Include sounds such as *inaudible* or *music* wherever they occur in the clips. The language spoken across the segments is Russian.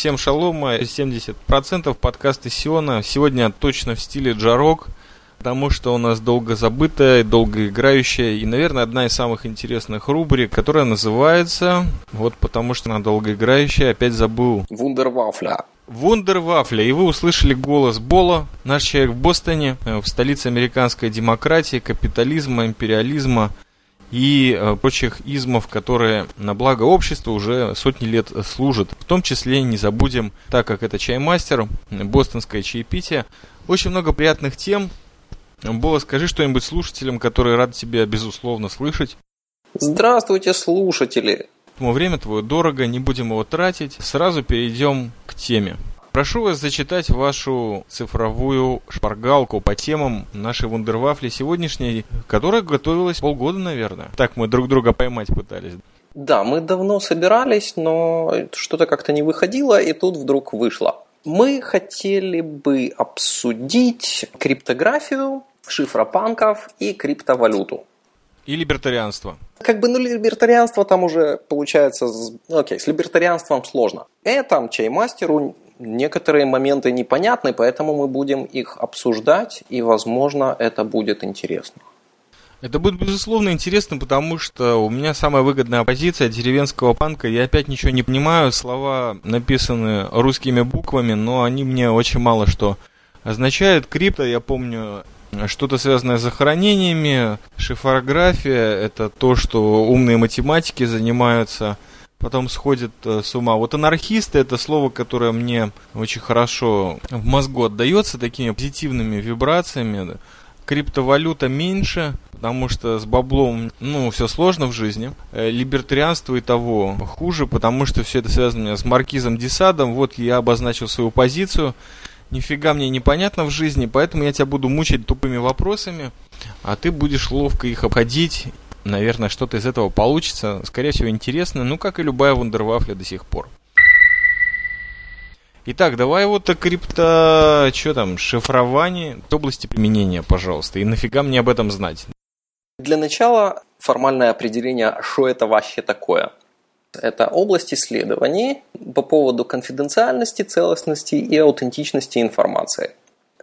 Всем шалома, 70% подкаста Сиона. Сегодня точно в стиле джарок, потому что у нас долго забытая, долго играющая и, наверное, одна из самых интересных рубрик, которая называется, вот потому что она долгоиграющая, опять забыл. Вундервафля. Вундервафля. И вы услышали голос Бола, наш человек в Бостоне, э, в столице американской демократии, капитализма, империализма и э, прочих измов, которые на благо общества уже сотни лет служат. В том числе не забудем, так как это чаймастер, бостонское чаепитие, очень много приятных тем. Бола, скажи что-нибудь слушателям, которые рады тебя, безусловно, слышать. Здравствуйте, слушатели! Поэтому время твое дорого, не будем его тратить. Сразу перейдем к теме. Прошу вас зачитать вашу цифровую шпаргалку по темам нашей вундервафли сегодняшней, которая готовилась полгода, наверное. Так мы друг друга поймать пытались. Да, мы давно собирались, но что-то как-то не выходило, и тут вдруг вышло. Мы хотели бы обсудить криптографию, шифропанков и криптовалюту. И либертарианство. Как бы, ну, либертарианство там уже получается... Окей, с либертарианством сложно. Это чаймастеру некоторые моменты непонятны, поэтому мы будем их обсуждать, и, возможно, это будет интересно. Это будет, безусловно, интересно, потому что у меня самая выгодная позиция деревенского панка. Я опять ничего не понимаю. Слова написаны русскими буквами, но они мне очень мало что означают. Крипто, я помню, что-то связанное с захоронениями. Шифрография – это то, что умные математики занимаются – потом сходит э, с ума. Вот анархисты это слово, которое мне очень хорошо в мозгу отдается такими позитивными вибрациями. Криптовалюта меньше, потому что с баблом, ну, все сложно в жизни. Э, либертарианство и того хуже, потому что все это связано с Маркизом Десадом. Вот я обозначил свою позицию. Нифига мне непонятно в жизни, поэтому я тебя буду мучить тупыми вопросами, а ты будешь ловко их обходить наверное, что-то из этого получится. Скорее всего, интересно, ну, как и любая вундервафля до сих пор. Итак, давай вот о крипто... Что там? Шифрование области применения, пожалуйста. И нафига мне об этом знать? Для начала формальное определение, что это вообще такое. Это область исследований по поводу конфиденциальности, целостности и аутентичности информации.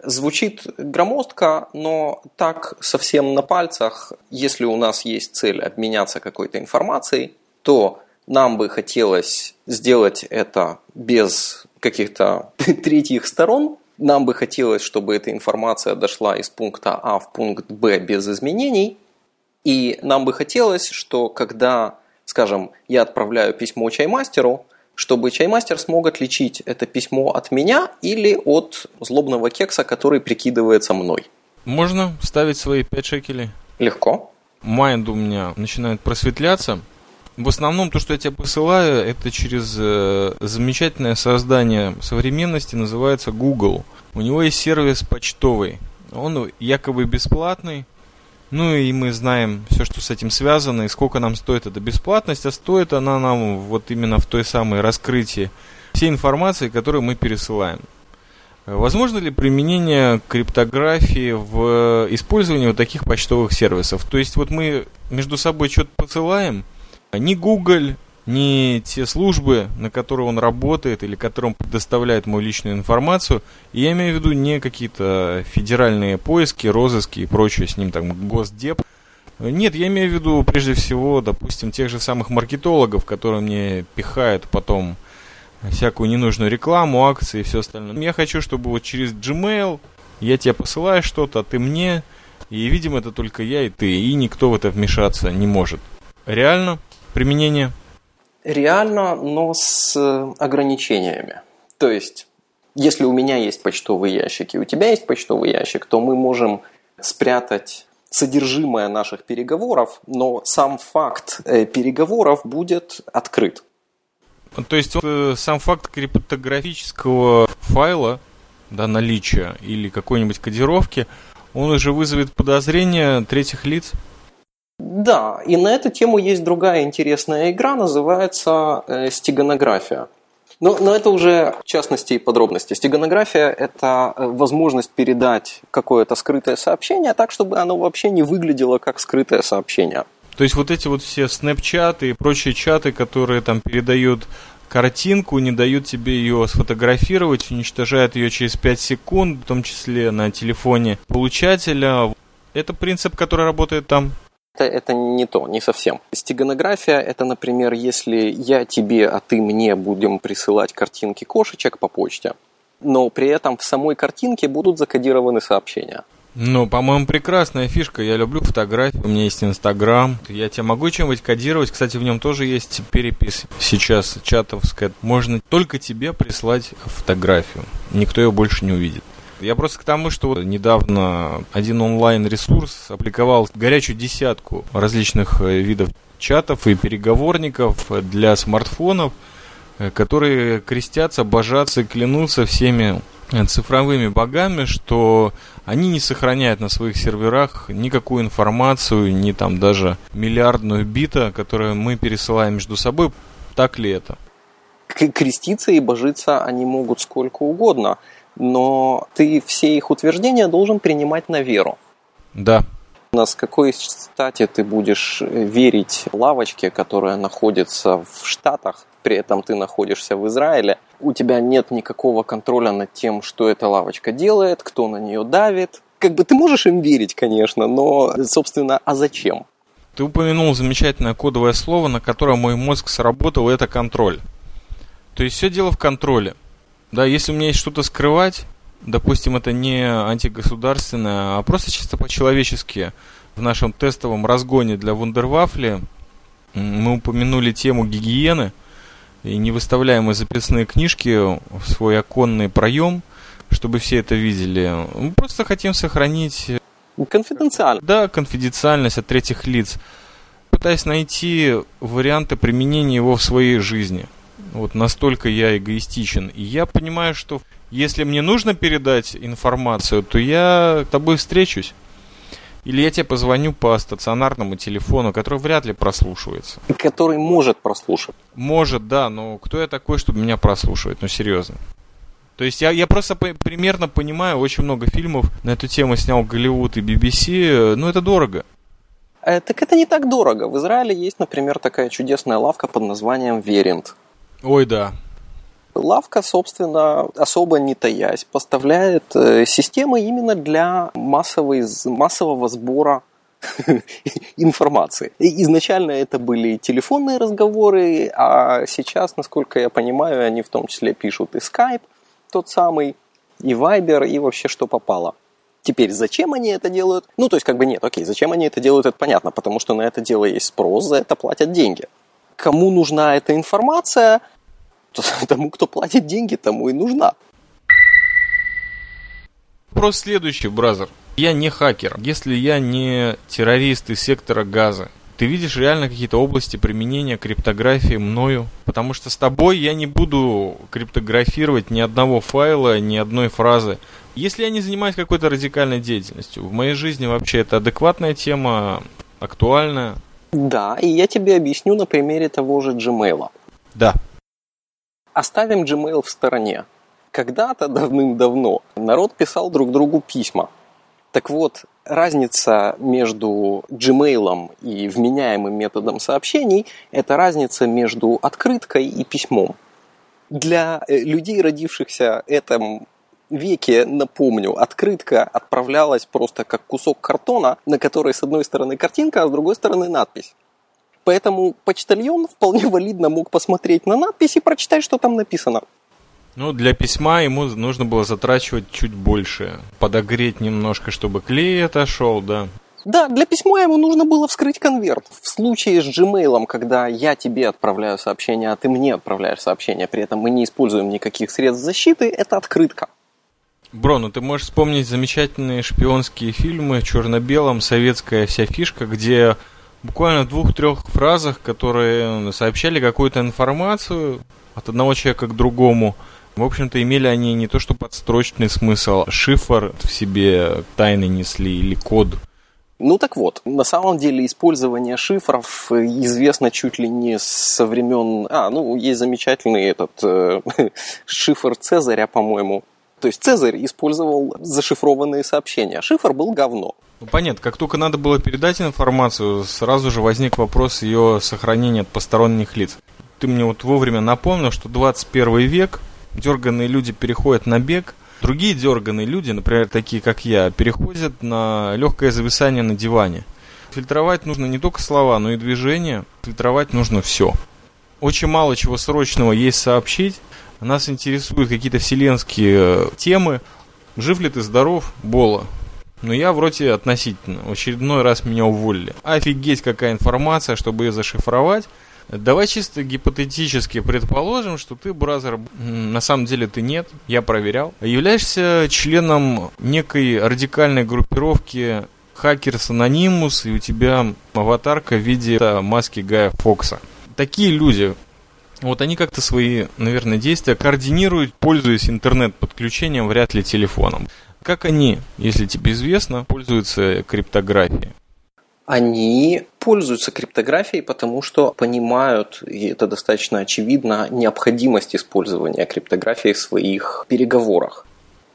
Звучит громоздко, но так совсем на пальцах, если у нас есть цель обменяться какой-то информацией, то нам бы хотелось сделать это без каких-то *laughs* третьих сторон. Нам бы хотелось, чтобы эта информация дошла из пункта А в пункт Б без изменений. И нам бы хотелось, что когда, скажем, я отправляю письмо чаймастеру, чтобы чаймастер смог отличить это письмо от меня или от злобного кекса, который прикидывается мной. Можно ставить свои 5 шекелей? Легко. Майнд у меня начинает просветляться. В основном то, что я тебе посылаю, это через э, замечательное создание современности, называется Google. У него есть сервис почтовый. Он якобы бесплатный, ну и мы знаем все, что с этим связано, и сколько нам стоит эта бесплатность, а стоит она нам вот именно в той самой раскрытии всей информации, которую мы пересылаем. Возможно ли применение криптографии в использовании вот таких почтовых сервисов? То есть вот мы между собой что-то посылаем, ни Google, не те службы, на которые он работает или которым предоставляет мою личную информацию. И я имею в виду не какие-то федеральные поиски, розыски и прочее с ним, там, госдеп. Нет, я имею в виду прежде всего, допустим, тех же самых маркетологов, которые мне пихают потом всякую ненужную рекламу, акции и все остальное. Я хочу, чтобы вот через Gmail я тебе посылаю что-то, а ты мне, и, видимо, это только я и ты, и никто в это вмешаться не может. Реально применение – Реально, но с э, ограничениями. То есть, если у меня есть почтовый ящик и у тебя есть почтовый ящик, то мы можем спрятать содержимое наших переговоров, но сам факт э, переговоров будет открыт. То есть э, сам факт криптографического файла, да, наличия или какой-нибудь кодировки, он уже вызовет подозрения третьих лиц? Да, и на эту тему есть другая интересная игра, называется э, стеганография. Но, но это уже частности и подробности. Стеганография – это э, возможность передать какое-то скрытое сообщение так, чтобы оно вообще не выглядело как скрытое сообщение. То есть вот эти вот все снэпчаты и прочие чаты, которые там передают картинку, не дают тебе ее сфотографировать, уничтожают ее через 5 секунд, в том числе на телефоне получателя. Это принцип, который работает там? Это, это не то, не совсем. Стеганография – это, например, если я тебе, а ты мне будем присылать картинки кошечек по почте, но при этом в самой картинке будут закодированы сообщения. Ну, по-моему, прекрасная фишка. Я люблю фотографии. У меня есть Инстаграм. Я тебе могу чем-нибудь кодировать. Кстати, в нем тоже есть перепись сейчас чатовская. Можно только тебе прислать фотографию. Никто ее больше не увидит. Я просто к тому, что вот недавно один онлайн-ресурс опубликовал горячую десятку различных э, видов чатов и переговорников для смартфонов, э, которые крестятся, божатся и клянутся всеми цифровыми богами, что они не сохраняют на своих серверах никакую информацию, ни там даже миллиардную бита, которую мы пересылаем между собой. Так ли это? Креститься и божиться они могут сколько угодно, но ты все их утверждения должен принимать на веру. Да. На с какой стати ты будешь верить лавочке, которая находится в Штатах, при этом ты находишься в Израиле, у тебя нет никакого контроля над тем, что эта лавочка делает, кто на нее давит. Как бы ты можешь им верить, конечно, но, собственно, а зачем? Ты упомянул замечательное кодовое слово, на которое мой мозг сработал, это контроль. То есть все дело в контроле. Да, если у меня есть что-то скрывать, допустим, это не антигосударственное, а просто чисто по-человечески, в нашем тестовом разгоне для вундервафли мы упомянули тему гигиены – и не выставляем записные книжки в свой оконный проем, чтобы все это видели. Мы просто хотим сохранить... Э, конфиденциальность. Да, конфиденциальность от третьих лиц. Пытаясь найти варианты применения его в своей жизни. Вот настолько я эгоистичен. И я понимаю, что если мне нужно передать информацию, то я с тобой встречусь. Или я тебе позвоню по стационарному телефону, который вряд ли прослушивается. Который может прослушать. Может, да, но кто я такой, чтобы меня прослушивать? Ну, серьезно. То есть я, я просто по- примерно понимаю, очень много фильмов на эту тему снял Голливуд и BBC, ну это дорого. Э, так это не так дорого. В Израиле есть, например, такая чудесная лавка под названием Верент. Ой, да. Лавка, собственно, особо не таясь, поставляет э, системы именно для массовой, массового сбора *laughs* информации. Изначально это были телефонные разговоры, а сейчас, насколько я понимаю, они в том числе пишут и Skype, тот самый, и Viber, и вообще что попало. Теперь, зачем они это делают? Ну, то есть, как бы нет, окей, зачем они это делают, это понятно, потому что на это дело есть спрос, за это платят деньги. Кому нужна эта информация? *laughs* тому, кто платит деньги, тому и нужна. Вопрос следующий, бразер. Я не хакер. Если я не террорист из сектора газа, ты видишь реально какие-то области применения криптографии мною? Потому что с тобой я не буду криптографировать ни одного файла, ни одной фразы. Если я не занимаюсь какой-то радикальной деятельностью, в моей жизни вообще это адекватная тема, актуальная. Да, и я тебе объясню на примере того же Gmail. Да. Оставим Gmail в стороне. Когда-то давным-давно народ писал друг другу письма. Так вот, разница между Gmail и вменяемым методом сообщений – это разница между открыткой и письмом. Для э, людей, родившихся этом веке, напомню, открытка отправлялась просто как кусок картона, на которой с одной стороны картинка, а с другой стороны надпись. Поэтому почтальон вполне *laughs* валидно мог посмотреть на надпись и прочитать, что там написано. Ну, для письма ему нужно было затрачивать чуть больше. Подогреть немножко, чтобы клей отошел, да. Да, для письма ему нужно было вскрыть конверт. В случае с Gmail, когда я тебе отправляю сообщение, а ты мне отправляешь сообщение, при этом мы не используем никаких средств защиты, это открытка. Бро, ну ты можешь вспомнить замечательные шпионские фильмы черно-белом, советская вся фишка, где буквально в двух-трех фразах, которые сообщали какую-то информацию от одного человека к другому. В общем-то, имели они не то что подстрочный смысл, а шифр в себе тайны несли или код. Ну так вот, на самом деле использование шифров известно чуть ли не со времен... А, ну, есть замечательный этот э, *laughs* шифр Цезаря, по-моему. То есть Цезарь использовал зашифрованные сообщения. Шифр был говно. Ну, понятно, как только надо было передать информацию, сразу же возник вопрос ее сохранения от посторонних лиц. Ты мне вот вовремя напомнил, что 21 век, дерганные люди переходят на бег, другие дерганные люди, например, такие как я, переходят на легкое зависание на диване. Фильтровать нужно не только слова, но и движения. Фильтровать нужно все. Очень мало чего срочного есть сообщить. Нас интересуют какие-то вселенские э, темы. Жив ли ты здоров, Бола? Но я вроде относительно. В очередной раз меня уволили. Офигеть, какая информация, чтобы ее зашифровать. Давай чисто гипотетически предположим, что ты, бразер, на самом деле ты нет, я проверял, являешься членом некой радикальной группировки Hackers Anonymous, и у тебя аватарка в виде маски Гая Фокса. Такие люди, вот они как-то свои, наверное, действия координируют, пользуясь интернет-подключением, вряд ли телефоном. Как они, если тебе известно, пользуются криптографией? Они пользуются криптографией, потому что понимают, и это достаточно очевидно, необходимость использования криптографии в своих переговорах.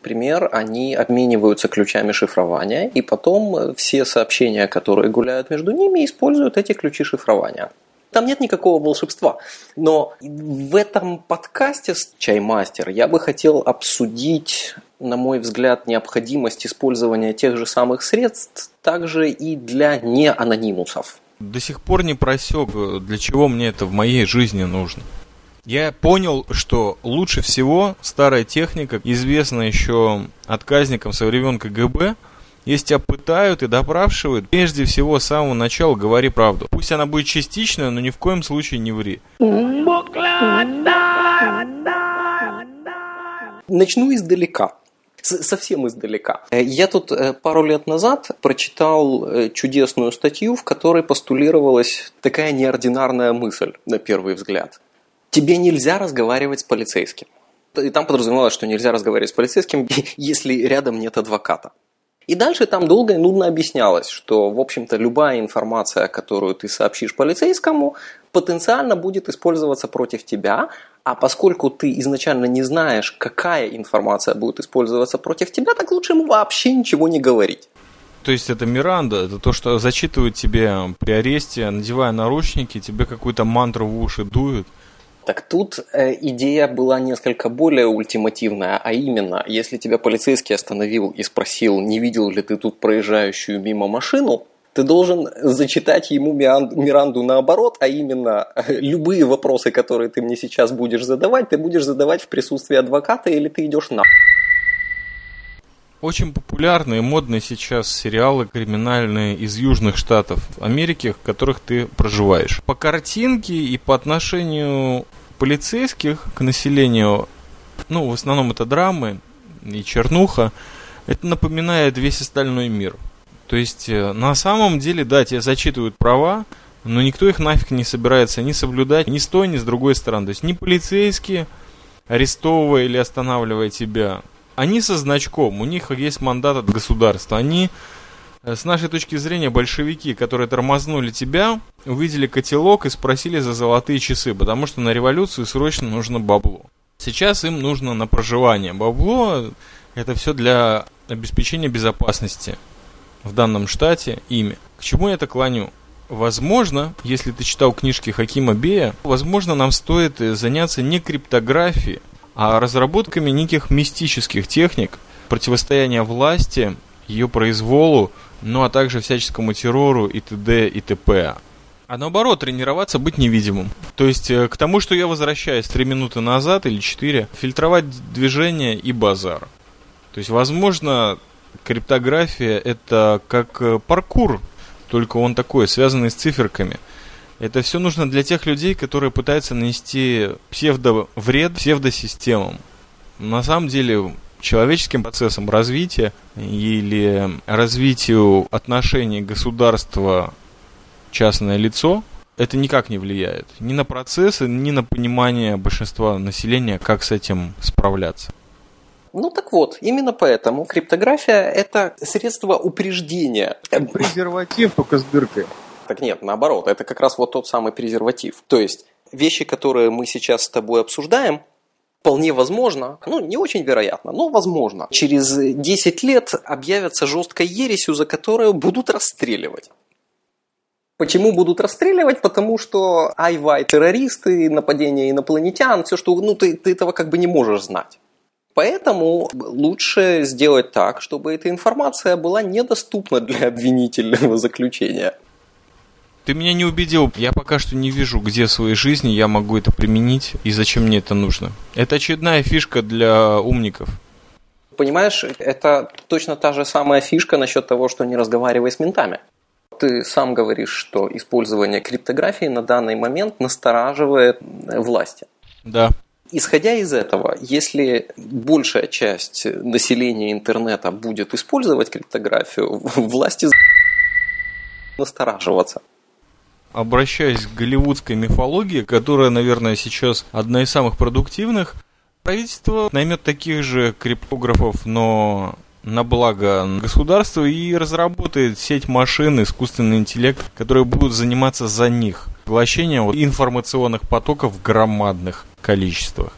Пример, они обмениваются ключами шифрования, и потом все сообщения, которые гуляют между ними, используют эти ключи шифрования. Там нет никакого волшебства. Но в этом подкасте «Чаймастер» я бы хотел обсудить, на мой взгляд, необходимость использования тех же самых средств также и для неанонимусов. До сих пор не просек, для чего мне это в моей жизни нужно. Я понял, что лучше всего старая техника, известная еще отказникам со времен КГБ, если тебя пытают и допрашивают, прежде всего с самого начала говори правду. Пусть она будет частичная, но ни в коем случае не ври. Начну издалека. Совсем издалека. Я тут э, пару лет назад прочитал э, чудесную статью, в которой постулировалась такая неординарная мысль, на первый взгляд. Тебе нельзя разговаривать с полицейским. И там подразумевалось, что нельзя разговаривать с полицейским, *laughs* если рядом нет адвоката. И дальше там долго и нудно объяснялось, что, в общем-то, любая информация, которую ты сообщишь полицейскому, потенциально будет использоваться против тебя, а поскольку ты изначально не знаешь, какая информация будет использоваться против тебя, так лучше ему вообще ничего не говорить. То есть это Миранда, это то, что зачитывают тебе при аресте, надевая наручники, тебе какую-то мантру в уши дуют – так тут э, идея была несколько более ультимативная, а именно, если тебя полицейский остановил и спросил, не видел ли ты тут проезжающую мимо машину, ты должен зачитать ему Миранду наоборот, а именно любые вопросы, которые ты мне сейчас будешь задавать, ты будешь задавать в присутствии адвоката или ты идешь на... Очень популярные модные сейчас сериалы криминальные из южных штатов Америки, в которых ты проживаешь. По картинке и по отношению полицейских к населению, ну, в основном это драмы и чернуха, это напоминает весь остальной мир. То есть, э, на самом деле, да, тебе зачитывают права, но никто их нафиг не собирается ни соблюдать ни с той, ни с другой стороны. То есть, ни полицейские, арестовывая или останавливая тебя, они со значком, у них есть мандат от государства. Они, э, с нашей точки зрения, большевики, которые тормознули тебя, увидели котелок и спросили за золотые часы, потому что на революцию срочно нужно бабло. Сейчас им нужно на проживание. Бабло – это все для обеспечения безопасности в данном штате ими. К чему я это клоню? Возможно, если ты читал книжки Хакима Бея, возможно, нам стоит заняться не криптографией, а разработками неких мистических техник противостояния власти, ее произволу, ну а также всяческому террору и т.д. и т.п. А наоборот, тренироваться быть невидимым. То есть э, к тому, что я возвращаюсь 3 минуты назад или 4, фильтровать движение и базар. То есть, возможно, криптография это как э, паркур, только он такой, связанный с циферками – это все нужно для тех людей, которые пытаются нанести псевдовред псевдосистемам. На самом деле, человеческим процессом развития или развитию отношений государства частное лицо, это никак не влияет ни на процессы, ни на понимание большинства населения, как с этим справляться. Ну так вот, именно поэтому криптография – это средство упреждения. Презерватив только с дыркой. Так нет, наоборот, это как раз вот тот самый презерватив. То есть вещи, которые мы сейчас с тобой обсуждаем, вполне возможно, ну не очень вероятно, но возможно, через 10 лет объявятся жесткой ересью, за которую будут расстреливать. Почему будут расстреливать? Потому что айвай террористы, нападение инопланетян, все что, ну ты, ты этого как бы не можешь знать. Поэтому лучше сделать так, чтобы эта информация была недоступна для обвинительного заключения. Ты меня не убедил. Я пока что не вижу, где в своей жизни я могу это применить и зачем мне это нужно. Это очередная фишка для умников. Понимаешь, это точно та же самая фишка насчет того, что не разговаривай с ментами. Ты сам говоришь, что использование криптографии на данный момент настораживает власти. Да. Исходя из этого, если большая часть населения интернета будет использовать криптографию, *laughs* власти настораживаться. Обращаясь к голливудской мифологии, которая, наверное, сейчас одна из самых продуктивных, правительство наймет таких же криптографов, но на благо государства и разработает сеть машин, искусственный интеллект, которые будут заниматься за них поглощением информационных потоков в громадных количествах.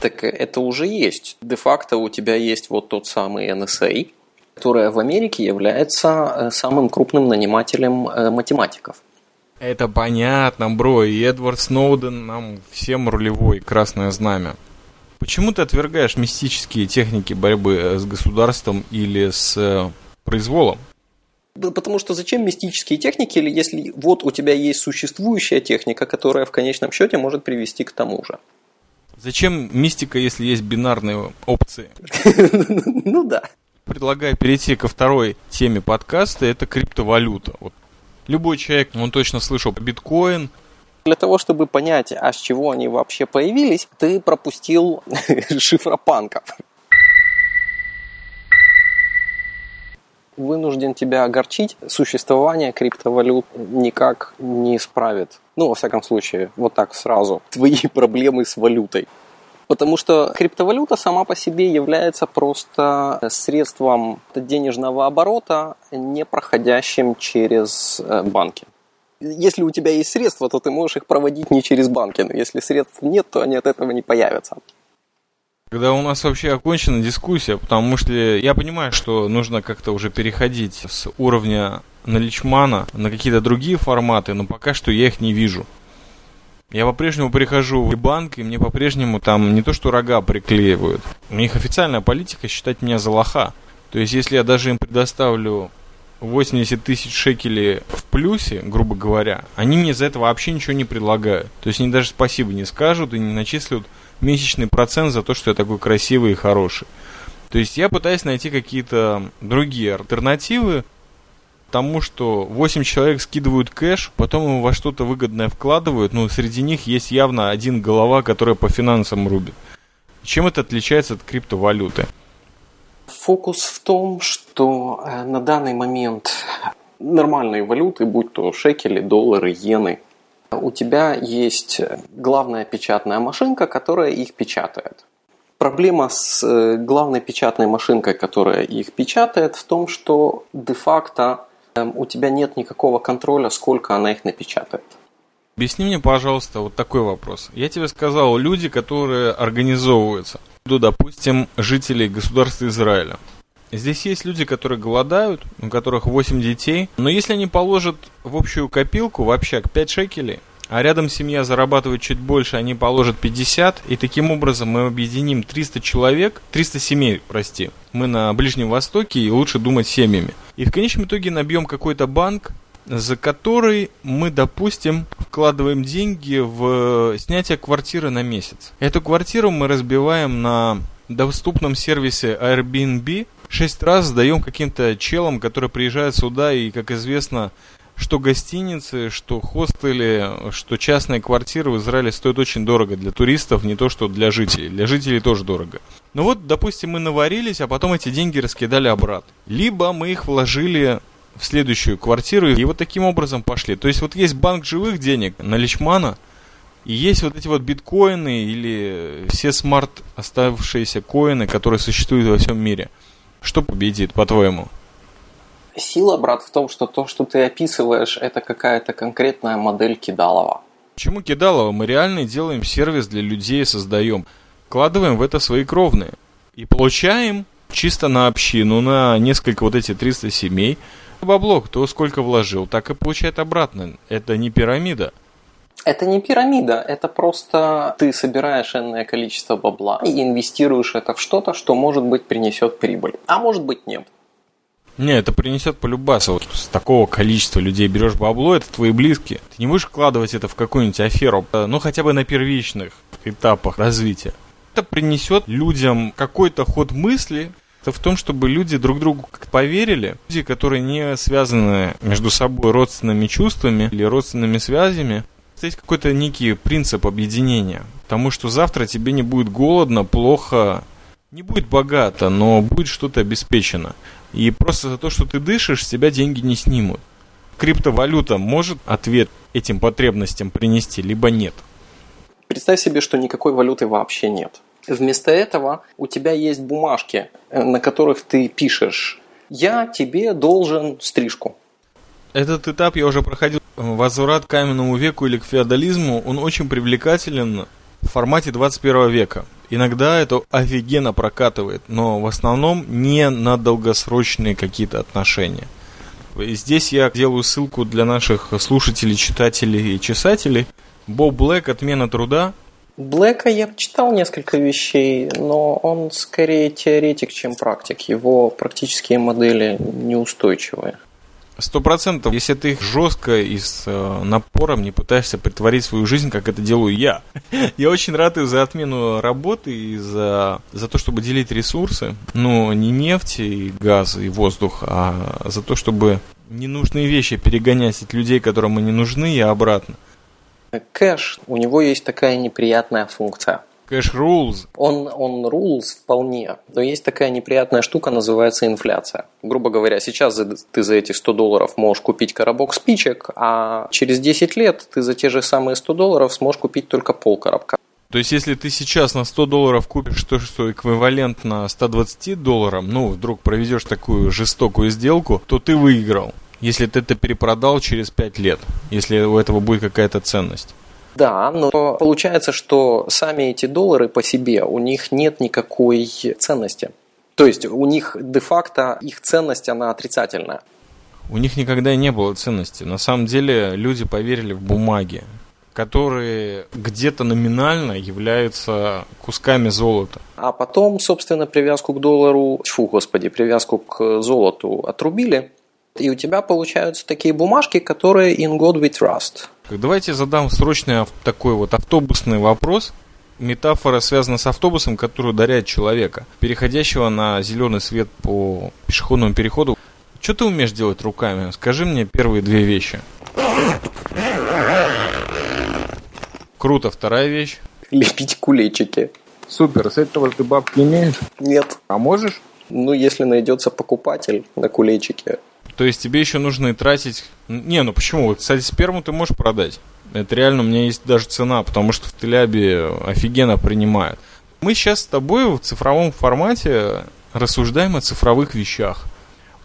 Так это уже есть. Де-факто у тебя есть вот тот самый NSA, которая в Америке является э, самым крупным нанимателем э, математиков. Это понятно, бро, и Эдвард Сноуден нам всем рулевой красное знамя. Почему ты отвергаешь мистические техники борьбы э, с государством или с произволом? Потому что зачем мистические техники, если вот у тебя есть существующая техника, которая в конечном счете может привести к тому же? Зачем мистика, если есть бинарные опции? *laughs* Ну да. Предлагаю перейти ко второй теме подкаста, это криптовалюта. Вот любой человек, он точно слышал биткоин, для того, чтобы понять, а с чего они вообще появились, ты пропустил *laughs* шифропанков. вынужден тебя огорчить, существование криптовалют никак не исправит. Ну, во всяком случае, вот так сразу. Твои *laughs* проблемы с валютой. Потому что криптовалюта сама по себе является просто средством денежного оборота, не проходящим через э, банки. Если у тебя есть средства, то ты можешь их проводить не через банки, но если средств нет, то они от этого не появятся. Когда у нас вообще окончена дискуссия, потому что я понимаю, что нужно как-то уже переходить с уровня наличмана на какие-то другие форматы, но пока что я их не вижу. Я по-прежнему прихожу в банк, и мне по-прежнему там не то что рога приклеивают. У них официальная политика считать меня за лоха. То есть, если я даже им предоставлю 80 тысяч шекелей в плюсе, грубо говоря, они мне за это вообще ничего не предлагают. То есть, они даже спасибо не скажут и не начислят месячный процент за то, что я такой красивый и хороший. То есть я пытаюсь найти какие-то другие альтернативы тому, что 8 человек скидывают кэш, потом его во что-то выгодное вкладывают, но среди них есть явно один голова, которая по финансам рубит. Чем это отличается от криптовалюты? Фокус в том, что э, на данный момент нормальные валюты, будь то шекели, доллары, иены, у тебя есть главная печатная машинка, которая их печатает. Проблема с э, главной печатной машинкой, которая их печатает, в том, что де-факто у тебя нет никакого контроля, сколько она их напечатает. Объясни мне, пожалуйста, вот такой вопрос. Я тебе сказал, люди, которые организовываются, ну, допустим, жители государства Израиля. Здесь есть люди, которые голодают, у которых 8 детей, но если они положат в общую копилку, в общак 5 шекелей, а рядом семья зарабатывает чуть больше, они положат 50, и таким образом мы объединим 300 человек, 300 семей, прости. Мы на Ближнем Востоке, и лучше думать семьями. И в конечном итоге набьем какой-то банк, за который мы, допустим, вкладываем деньги в снятие квартиры на месяц. Эту квартиру мы разбиваем на доступном сервисе Airbnb, шесть раз сдаем каким-то челам, которые приезжают сюда и, как известно, что гостиницы, что хостели, что частные квартиры в Израиле стоят очень дорого для туристов, не то что для жителей. Для жителей тоже дорого. Ну вот, допустим, мы наварились, а потом эти деньги раскидали обратно. Либо мы их вложили в следующую квартиру и вот таким образом пошли. То есть вот есть банк живых денег на Личмана, и есть вот эти вот биткоины или все смарт оставшиеся коины, которые существуют во всем мире – что победит, по-твоему? Сила, брат, в том, что то, что ты описываешь, это какая-то конкретная модель Кидалова. Почему Кидалова? Мы реально делаем сервис для людей, создаем. Вкладываем в это свои кровные. И получаем чисто на общину, на несколько вот эти 300 семей, бабло, кто сколько вложил, так и получает обратно. Это не пирамида. Это не пирамида, это просто ты собираешь энное количество бабла и инвестируешь это в что-то, что, может быть, принесет прибыль, а может быть, нет. Не, это принесет полюбаса. Вот с такого количества людей берешь бабло, это твои близкие. Ты не будешь вкладывать это в какую-нибудь аферу, э, ну хотя бы на первичных этапах развития. Это принесет людям какой-то ход мысли, это в том, чтобы люди друг другу как поверили. Люди, которые не связаны между собой родственными чувствами или родственными связями, есть какой-то некий принцип объединения. Потому что завтра тебе не будет голодно, плохо, не будет богато, но будет что-то обеспечено. И просто за то, что ты дышишь, с тебя деньги не снимут. Криптовалюта может ответ этим потребностям принести, либо нет. Представь себе, что никакой валюты вообще нет. Вместо этого у тебя есть бумажки, э, на которых ты пишешь «Я тебе должен стрижку». Этот этап я уже проходил. Возврат к каменному веку или к феодализму, он очень привлекателен в формате 21 века. Иногда это офигенно прокатывает, но в основном не на долгосрочные какие-то отношения. Здесь я делаю ссылку для наших слушателей, читателей и чесателей. Боб Блэк «Отмена труда». Блэка я читал несколько вещей, но он скорее теоретик, чем практик. Его практические модели неустойчивые. Сто процентов, если ты жестко и с э, напором не пытаешься притворить свою жизнь, как это делаю я. *laughs* я очень рад и за отмену работы, и за, за то, чтобы делить ресурсы. Но не нефть и газ и воздух, а за то, чтобы ненужные вещи перегонять от людей, которым они нужны, и обратно. Кэш, у него есть такая неприятная функция. Кэш rules. Он, он rules вполне, но есть такая неприятная штука, называется инфляция. Грубо говоря, сейчас ты за эти 100 долларов можешь купить коробок спичек, а через 10 лет ты за те же самые 100 долларов сможешь купить только пол коробка. То есть, если ты сейчас на 100 долларов купишь то, что эквивалентно 120 долларам, ну, вдруг проведешь такую жестокую сделку, то ты выиграл. Если ты это перепродал через 5 лет, если у этого будет какая-то ценность. Да, но получается, что сами эти доллары по себе, у них нет никакой ценности. То есть у них де-факто их ценность, она отрицательная. У них никогда не было ценности. На самом деле люди поверили в бумаги, которые где-то номинально являются кусками золота. А потом, собственно, привязку к доллару, фу, господи, привязку к золоту отрубили, и у тебя получаются такие бумажки, которые in God we trust. Давайте задам срочный такой вот автобусный вопрос. Метафора связана с автобусом, который ударяет человека, переходящего на зеленый свет по пешеходному переходу. Что ты умеешь делать руками? Скажи мне первые две вещи. Круто, вторая вещь. Лепить кулечики. Супер, с этого ты бабки имеешь? Нет. А можешь? Ну, если найдется покупатель на кулечике, то есть тебе еще нужно и тратить... Не, ну почему? Кстати, сперму ты можешь продать. Это реально, у меня есть даже цена, потому что в Телябе офигенно принимают. Мы сейчас с тобой в цифровом формате рассуждаем о цифровых вещах.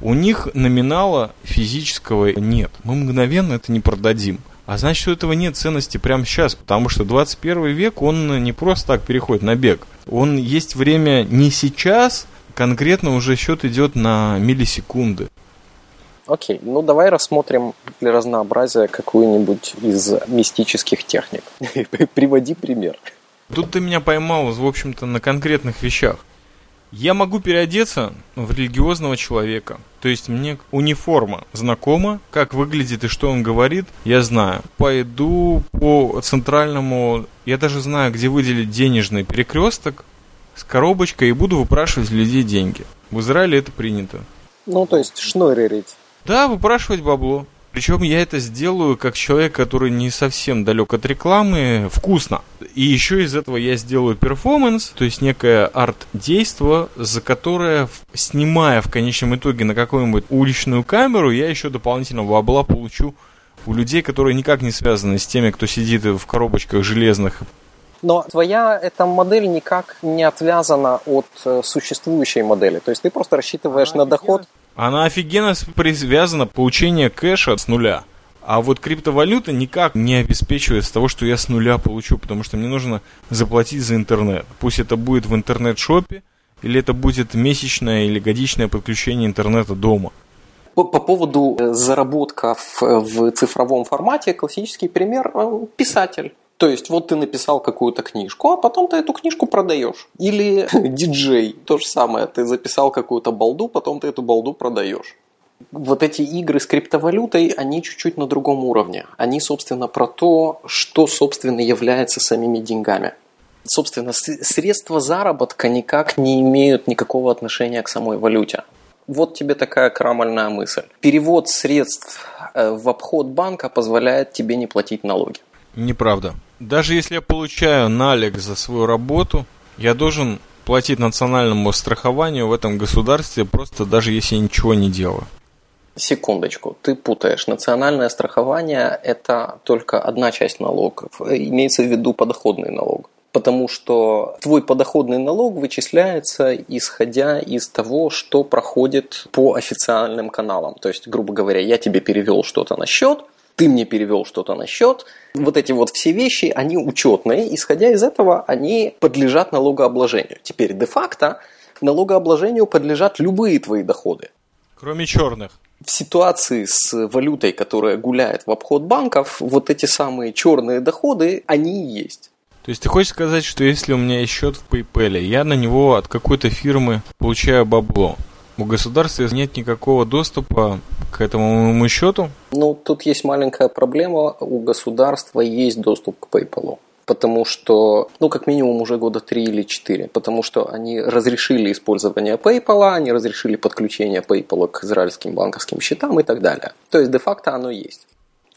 У них номинала физического нет. Мы мгновенно это не продадим. А значит, у этого нет ценности прямо сейчас, потому что 21 век, он не просто так переходит на бег. Он есть время не сейчас, конкретно уже счет идет на миллисекунды. Окей, ну давай рассмотрим для разнообразия какую-нибудь из мистических техник. *laughs* Приводи пример. Тут ты меня поймал, в общем-то, на конкретных вещах. Я могу переодеться в религиозного человека. То есть мне униформа знакома, как выглядит и что он говорит, я знаю. Пойду по центральному, я даже знаю, где выделить денежный перекресток с коробочкой и буду выпрашивать людей деньги. В Израиле это принято. Ну, то есть шнурерить. Да, выпрашивать бабло. Причем я это сделаю как человек, который не совсем далек от рекламы, вкусно. И еще из этого я сделаю перформанс, то есть некое арт-действо, за которое, снимая в конечном итоге на какую-нибудь уличную камеру, я еще дополнительно бабла получу у людей, которые никак не связаны с теми, кто сидит в коробочках железных. Но твоя эта модель никак не отвязана от э, существующей модели. То есть ты просто рассчитываешь а, на доход. Она офигенно привязана получение кэша с нуля. А вот криптовалюта никак не обеспечивает того, что я с нуля получу, потому что мне нужно заплатить за интернет. Пусть это будет в интернет-шопе, или это будет месячное или годичное подключение интернета дома. По, по поводу э, заработка в, в цифровом формате, классический пример э, – писатель. То есть вот ты написал какую-то книжку, а потом ты эту книжку продаешь. Или *laughs* диджей, то же самое, ты записал какую-то балду, потом ты эту балду продаешь. Вот эти игры с криптовалютой, они чуть-чуть на другом уровне. Они, собственно, про то, что, собственно, является самими деньгами. Собственно, средства заработка никак не имеют никакого отношения к самой валюте. Вот тебе такая крамольная мысль. Перевод средств э, в обход банка позволяет тебе не платить налоги. Неправда. Даже если я получаю налег за свою работу, я должен платить национальному страхованию в этом государстве, просто даже если я ничего не делаю. Секундочку, ты путаешь. Национальное страхование – это только одна часть налогов. Имеется в виду подоходный налог. Потому что твой подоходный налог вычисляется исходя из того, что проходит по официальным каналам. То есть, грубо говоря, я тебе перевел что-то на счет, ты мне перевел что-то на счет. Вот эти вот все вещи, они учетные. Исходя из этого, они подлежат налогообложению. Теперь де-факто налогообложению подлежат любые твои доходы. Кроме черных. В ситуации с валютой, которая гуляет в обход банков, вот эти самые черные доходы, они и есть. То есть ты хочешь сказать, что если у меня есть счет в PayPal, я на него от какой-то фирмы получаю бабло, у государства нет никакого доступа к этому счету? Ну, тут есть маленькая проблема. У государства есть доступ к PayPal. Потому что, ну, как минимум уже года три или четыре. Потому что они разрешили использование PayPal, они разрешили подключение PayPal к израильским банковским счетам и так далее. То есть, де-факто оно есть.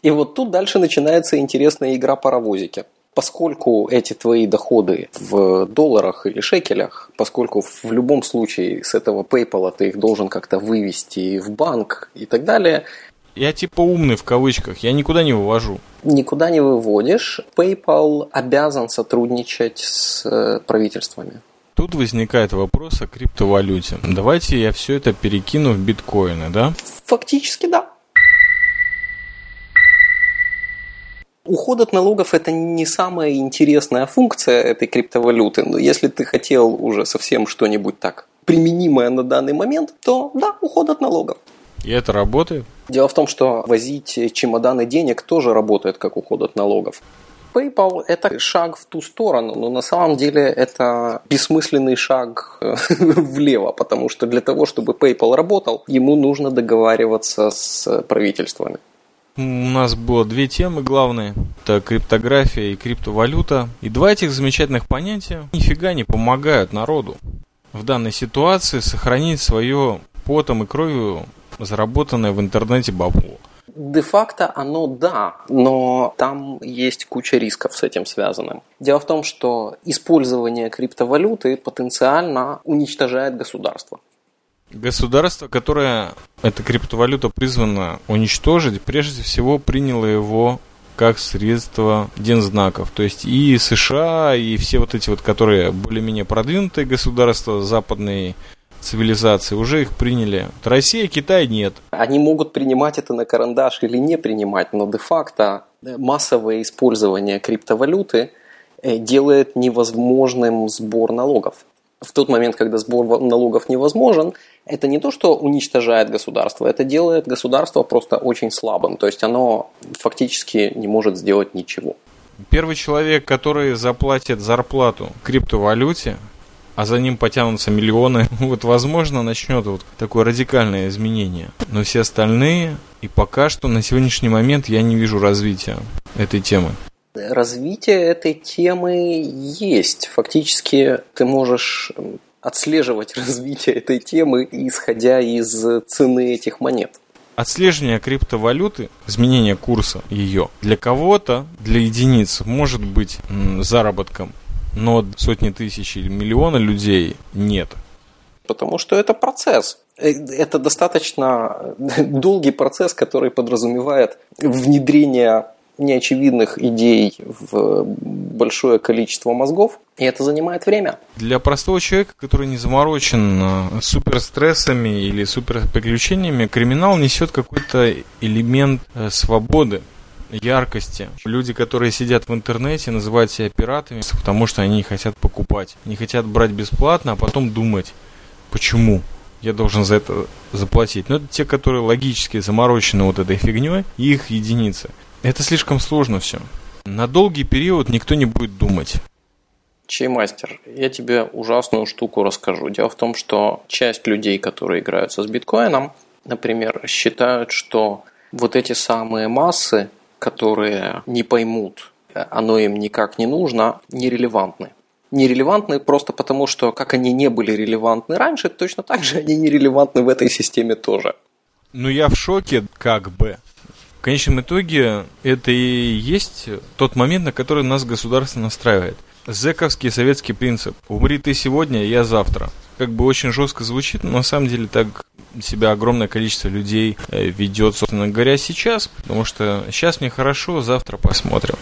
И вот тут дальше начинается интересная игра паровозики поскольку эти твои доходы в долларах или шекелях, поскольку в любом случае с этого PayPal ты их должен как-то вывести в банк и так далее. Я типа умный в кавычках, я никуда не вывожу. Никуда не выводишь. PayPal обязан сотрудничать с э, правительствами. Тут возникает вопрос о криптовалюте. Давайте я все это перекину в биткоины, да? Фактически да. Уход от налогов – это не самая интересная функция этой криптовалюты, но если ты хотел уже совсем что-нибудь так применимое на данный момент, то да, уход от налогов. И это работает? Дело в том, что возить чемоданы денег тоже работает как уход от налогов. PayPal – это шаг в ту сторону, но на самом деле это бессмысленный шаг э, *laughs* влево, потому что для того, чтобы PayPal работал, ему нужно договариваться с правительствами. У нас было две темы главные. Это криптография и криптовалюта. И два этих замечательных понятия нифига не помогают народу в данной ситуации сохранить свое потом и кровью заработанное в интернете бабло. Де-факто оно да, но там есть куча рисков с этим связанным. Дело в том, что использование криптовалюты потенциально уничтожает государство. Государство, которое эта криптовалюта призвана уничтожить, прежде всего приняло его как средство дензнаков. То есть и США, и все вот эти вот, которые более-менее продвинутые государства западной цивилизации, уже их приняли. Вот Россия, Китай нет. Они могут принимать это на карандаш или не принимать, но де-факто массовое использование криптовалюты э, делает невозможным сбор налогов в тот момент, когда сбор налогов невозможен, это не то, что уничтожает государство, это делает государство просто очень слабым. То есть оно фактически не может сделать ничего. Первый человек, который заплатит зарплату криптовалюте, а за ним потянутся миллионы, *laughs* вот, возможно, начнет вот такое радикальное изменение. Но все остальные, и пока что на сегодняшний момент я не вижу развития этой темы развитие этой темы есть. Фактически ты можешь отслеживать *laughs* развитие этой темы, исходя из цены этих монет. Отслеживание криптовалюты, изменение курса ее, для кого-то, для единиц, может быть заработком, но сотни тысяч или миллиона людей нет. Потому что это процесс. Э, это достаточно долгий процесс, который подразумевает внедрение неочевидных идей в большое количество мозгов, и это занимает время. Для простого человека, который не заморочен э, суперстрессами или суперприключениями, криминал несет какой-то элемент э, свободы яркости. Люди, которые сидят в интернете, называют себя пиратами, потому что они не хотят покупать. Не хотят брать бесплатно, а потом думать, почему. я должен за это заплатить. Но это те, которые логически заморочены вот этой фигней, их единицы. Это слишком сложно все. На долгий период никто не будет думать. Чаймастер, я тебе ужасную штуку расскажу. Дело в том, что часть людей, которые играются с биткоином, например, считают, что вот эти самые массы, которые не поймут, оно им никак не нужно, нерелевантны. Нерелевантны просто потому, что как они не были релевантны раньше, точно так же они нерелевантны в этой системе тоже. Ну, я в шоке, как бы. Конечном итоге, это и есть тот момент, на который нас государство настраивает. Зековский советский принцип. Умри ты сегодня, я завтра. Как бы очень жестко звучит, но на самом деле так себя огромное количество людей э, ведет, собственно говоря, сейчас, потому что сейчас мне хорошо, завтра посмотрим.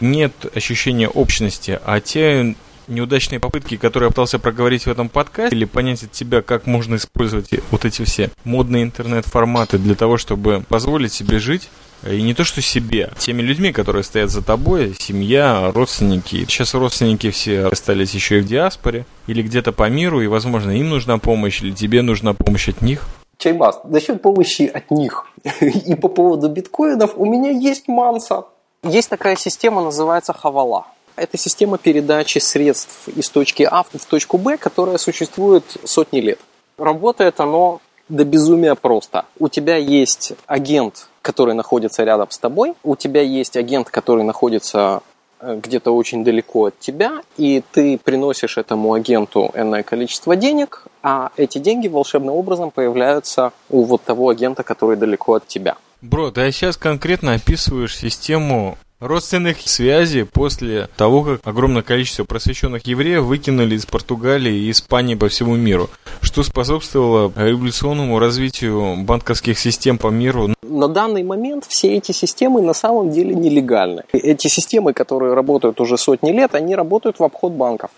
Нет ощущения общности, а те неудачные попытки, которые я пытался проговорить в этом подкасте, или понять от тебя, как можно использовать вот эти все модные интернет-форматы для того, чтобы позволить себе жить, и не то что себе, а теми людьми, которые стоят за тобой, семья, родственники. Сейчас родственники все остались еще и в диаспоре, или где-то по миру, и, возможно, им нужна помощь, или тебе нужна помощь от них. Чаймас, насчет помощи от них *laughs* и по поводу биткоинов у меня есть манса. Есть такая система, называется Хавала. Это система передачи средств из точки А в точку Б, которая существует сотни лет. Работает оно до безумия просто. У тебя есть агент, который находится рядом с тобой, у тебя есть агент, который находится э, где-то очень далеко от тебя, и ты приносишь этому агенту энное количество денег, а эти деньги волшебным образом появляются у вот того агента, который далеко от тебя. Бро, ты сейчас конкретно описываешь систему родственных связей после того, как огромное количество просвещенных евреев выкинули из Португалии и Испании по всему миру, что способствовало революционному развитию банковских систем по миру. На данный момент все эти системы на самом деле нелегальны. Эти системы, которые работают уже сотни лет, они работают в обход банков.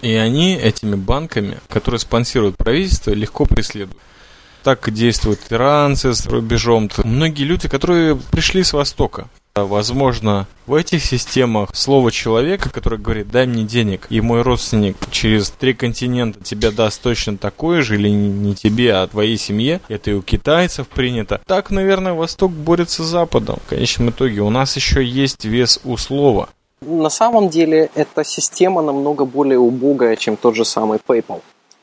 И они этими банками, которые спонсируют правительство, легко преследуют так действуют иранцы с рубежом. Многие люди, которые пришли с Востока, Возможно, в этих системах слово человека, который говорит «дай мне денег», и мой родственник через три континента тебя даст точно такое же, или не тебе, а твоей семье, это и у китайцев принято. Так, наверное, Восток борется с Западом. В конечном итоге у нас еще есть вес у слова. На самом деле эта система намного более убогая, чем тот же самый PayPal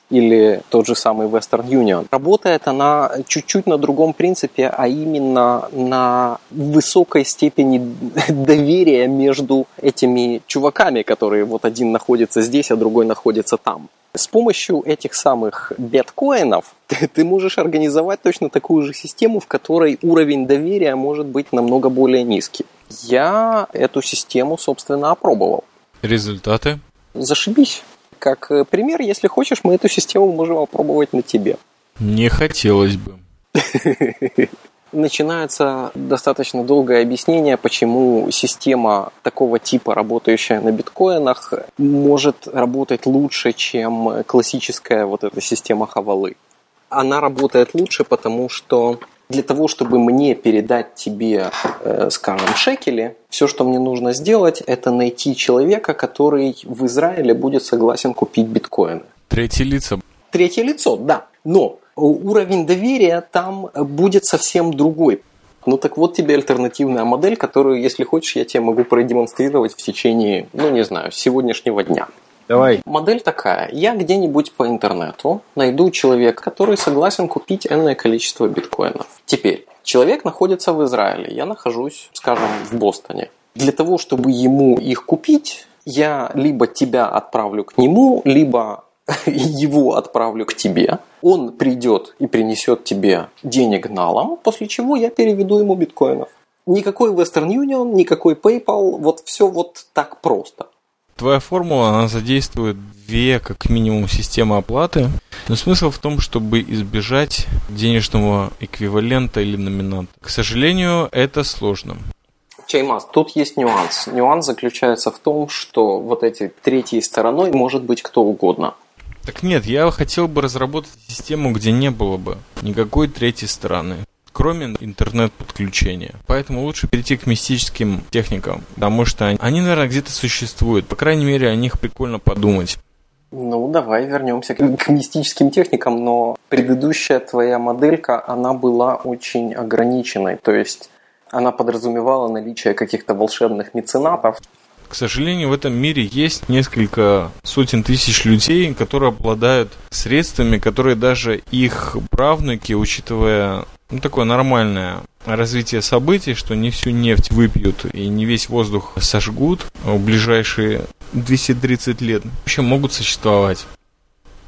или тот же самый Western Union. Работает она чуть-чуть на другом принципе, а именно на высокой степени *laughs* доверия между этими чуваками, которые вот один находится здесь, а другой находится там. С помощью этих самых биткоинов *laughs* ты, ты можешь организовать точно такую же систему, в которой уровень доверия может быть намного более низкий. Я эту систему, собственно, опробовал. Результаты? Зашибись. Как э, пример, если хочешь, мы эту систему можем опробовать на тебе. Не хотелось бы. *laughs* Начинается достаточно долгое объяснение, почему система такого типа, работающая на биткоинах, может работать лучше, чем классическая вот эта система хавалы. Она работает лучше, потому что для того, чтобы мне передать тебе, э, скажем, шекели, все, что мне нужно сделать, это найти человека, который в Израиле будет согласен купить биткоины. Третье лицо. Третье лицо, да. Но уровень доверия там будет совсем другой. Ну так вот тебе альтернативная модель, которую, если хочешь, я тебе могу продемонстрировать в течение, ну не знаю, сегодняшнего дня. Давай. Модель такая. Я где-нибудь по интернету найду человека, который согласен купить энное количество биткоинов. Теперь, человек находится в Израиле, я нахожусь, скажем, в Бостоне. Для того, чтобы ему их купить, я либо тебя отправлю к нему, либо *laughs* его отправлю к тебе. Он придет и принесет тебе денег налом, после чего я переведу ему биткоинов. Никакой Western Union, никакой PayPal, вот все вот так просто. Твоя формула, она задействует две, как минимум, системы оплаты. Но смысл в том, чтобы избежать денежного эквивалента или номинанта. К сожалению, это сложно. Чаймас, тут есть нюанс. Нюанс заключается в том, что вот этой третьей стороной может быть кто угодно. Так нет, я хотел бы разработать систему, где не было бы никакой третьей стороны кроме интернет-подключения. Поэтому лучше перейти к мистическим техникам, потому что они, наверное, где-то существуют. По крайней мере, о них прикольно подумать. Ну, давай вернемся к мистическим техникам, но предыдущая твоя моделька, она была очень ограниченной, то есть она подразумевала наличие каких-то волшебных меценатов. К сожалению, в этом мире есть несколько сотен тысяч людей, которые обладают средствами, которые даже их правнуки, учитывая ну, такое нормальное развитие событий, что не всю нефть выпьют и не весь воздух сожгут в ближайшие 230 лет, вообще могут существовать.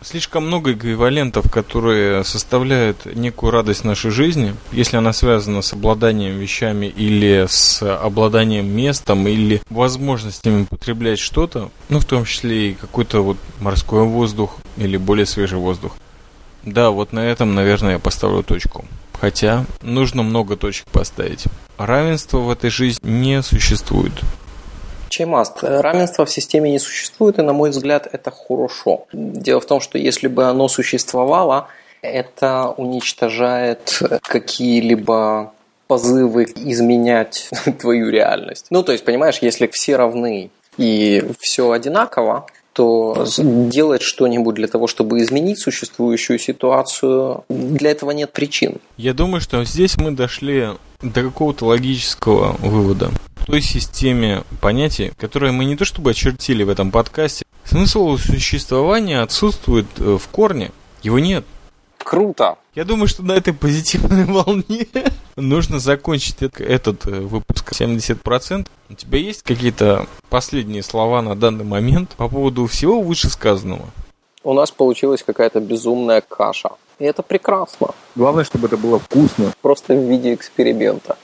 Слишком много эквивалентов, которые составляют некую радость нашей жизни, если она связана с обладанием вещами или с обладанием местом или возможностями потреблять что-то, ну в том числе и какой-то вот морской воздух или более свежий воздух. Да, вот на этом, наверное, я поставлю точку. Хотя нужно много точек поставить. Равенства в этой жизни не существует. Чаймаст. Равенства в системе не существует, и, на мой взгляд, это хорошо. Дело в том, что если бы оно существовало, это уничтожает какие-либо позывы изменять *laughs* твою реальность. Ну, то есть, понимаешь, если все равны и все одинаково, то делать что-нибудь для того, чтобы изменить существующую ситуацию, для этого нет причин. Я думаю, что здесь мы дошли до какого-то логического вывода. В той системе понятий, которые мы не то чтобы очертили в этом подкасте, смысл существования отсутствует э, в корне. Его нет. Круто! Я думаю, что на этой позитивной *laughs* волне нужно закончить этот э, выпуск 70%. У тебя есть какие-то последние слова на данный момент по поводу всего вышесказанного? У нас получилась какая-то безумная каша. И это прекрасно. Главное, чтобы это было вкусно. Просто в виде эксперимента.